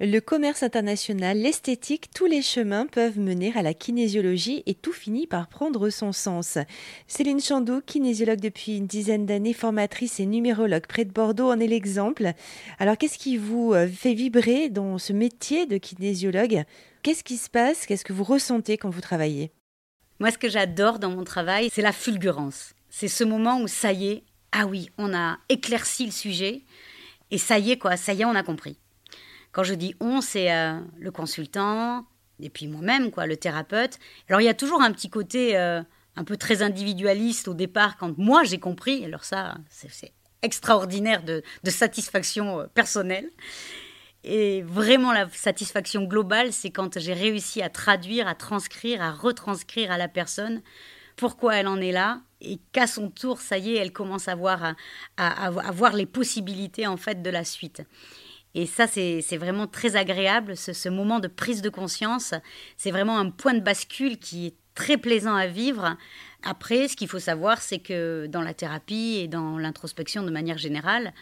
Le commerce international, l'esthétique, tous les chemins peuvent mener à la kinésiologie et tout finit par prendre son sens. Céline Chandou, kinésiologue depuis une dizaine d'années, formatrice et numérologue près de Bordeaux, en est l'exemple. Alors qu'est-ce qui vous euh, fait vibrer dans ce métier de kinésiologue? Qu'est-ce qui se passe? Qu'est-ce que vous ressentez quand vous travaillez? Moi, ce que j'adore dans mon travail, c'est la fulgurance. C'est ce moment où ça y est, ah oui, on a éclairci le sujet et ça y est quoi, ça y est, on a compris. Quand je dis on, c'est euh, le consultant et puis moi-même, quoi, le thérapeute. Alors il y a toujours un petit côté euh, un peu très individualiste au départ quand moi j'ai compris. Alors ça, c'est extraordinaire de, satisfaction euh, personnelle. Et vraiment, la satisfaction globale, c'est quand j'ai réussi à traduire, à transcrire, à retranscrire à la personne pourquoi elle en est là et qu'à son tour, ça y est, elle commence à voir, à voir les possibilités en fait de la suite. Et ça, c'est vraiment très agréable, ce, moment de prise de conscience. C'est vraiment un point de bascule qui est très plaisant à vivre. Après, ce qu'il faut savoir, c'est que dans la thérapie et dans l'introspection de manière générale,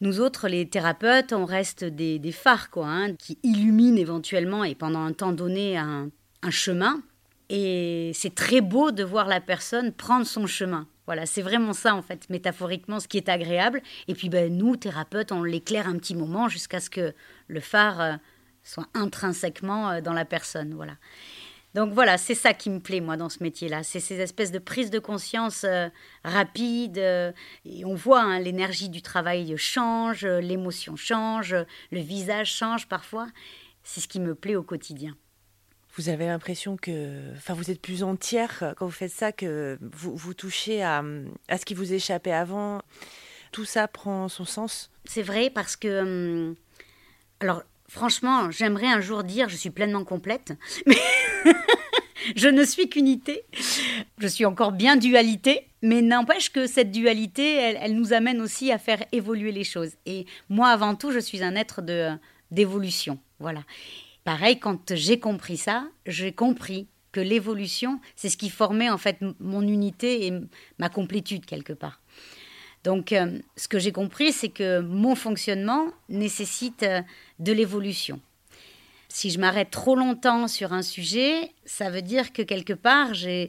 nous autres, les thérapeutes, on reste des, phares quoi, hein, qui illuminent éventuellement et pendant un temps donné un chemin. Et c'est très beau de voir la personne prendre son chemin. Voilà, c'est vraiment ça, en fait, métaphoriquement, ce qui est agréable. Et puis, ben, nous, thérapeutes, on l'éclaire un petit moment jusqu'à ce que le phare euh, soit intrinsèquement euh, dans la personne. Voilà. Donc voilà, c'est ça qui me plaît, moi, dans ce métier-là. C'est ces espèces de prise de conscience euh, rapide. et on voit, hein, l'énergie du travail change, l'émotion change, le visage change parfois. C'est ce qui me plaît au quotidien vous avez l'impression que, enfin, vous êtes plus entière quand vous faites ça, que vous, touchez à, à ce qui vous échappait avant. Tout ça prend son sens. C'est vrai parce que, hum, alors, franchement, j'aimerais un jour dire je suis pleinement complète, mais je ne suis qu'unité. Je suis encore bien dualité, mais n'empêche que cette dualité, elle, elle, nous amène aussi à faire évoluer les choses. Et moi, avant tout, je suis un être de d'évolution, voilà. Pareil, quand j'ai compris ça, j'ai compris que l'évolution, c'est ce qui formait en fait mon unité et ma complétude quelque part. Donc, euh, ce que j'ai compris, c'est que mon fonctionnement nécessite euh, de l'évolution. Si je m'arrête trop longtemps sur un sujet, ça veut dire que quelque part, j'ai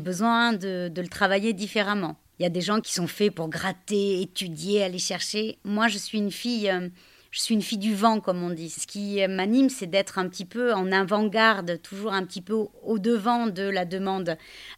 besoin de, le travailler différemment. Il y a des gens qui sont faits pour gratter, étudier, aller chercher. Moi, je suis une fille euh, je suis une fille du vent, comme on dit. Ce qui m'anime, c'est d'être un petit peu en avant-garde, toujours un petit peu au-devant de la demande.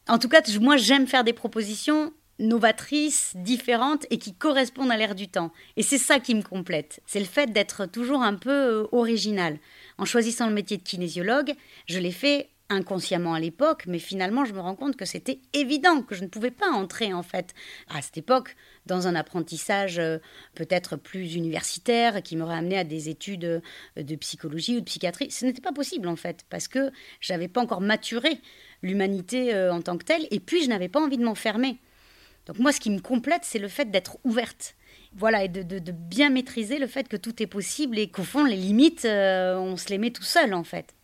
En tout cas, moi, j'aime faire des propositions novatrices, différentes et qui correspondent à l'ère du temps. Et c'est ça qui me complète. C'est le fait d'être toujours un peu euh, original. En choisissant le métier de kinésiologue, je l'ai fait inconsciemment à l'époque, mais finalement je me rends compte que c'était évident que je ne pouvais pas entrer en fait à cette époque dans un apprentissage euh, peut-être plus universitaire qui m'aurait amené à des études euh, de psychologie ou de psychiatrie. Ce n'était pas possible en fait parce que j'avais pas encore maturé l'humanité euh, en tant que telle et puis je n'avais pas envie de m'enfermer. Donc moi ce qui me complète c'est le fait d'être ouverte. Voilà, et de, de, bien maîtriser le fait que tout est possible et qu'au fond, les limites, on se les met tout seul, en fait.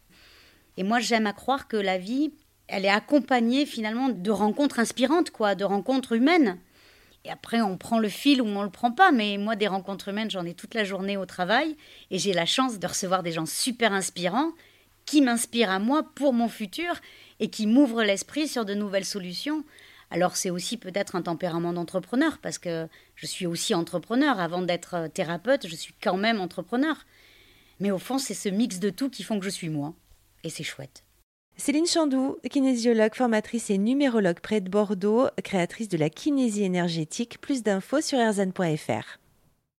Et moi, j'aime à croire que la vie, elle est accompagnée finalement de rencontres inspirantes, quoi, de rencontres humaines. Et après, on prend le fil ou on le prend pas. Mais moi, des rencontres humaines, j'en ai toute la journée au travail. Et j'ai la chance de recevoir des gens super inspirants qui m'inspirent à moi pour mon futur et qui m'ouvrent l'esprit sur de nouvelles solutions. Alors c'est aussi peut-être un tempérament d'entrepreneur parce que je suis aussi entrepreneur. Avant d'être thérapeute, je suis quand même entrepreneur. Mais au fond, c'est ce mix de tout qui font que je suis moi et c'est chouette. Céline Chandou, kinésiologue, formatrice et numérologue près de Bordeaux, créatrice de la kinésie énergétique. Plus d'infos sur erzan.fr.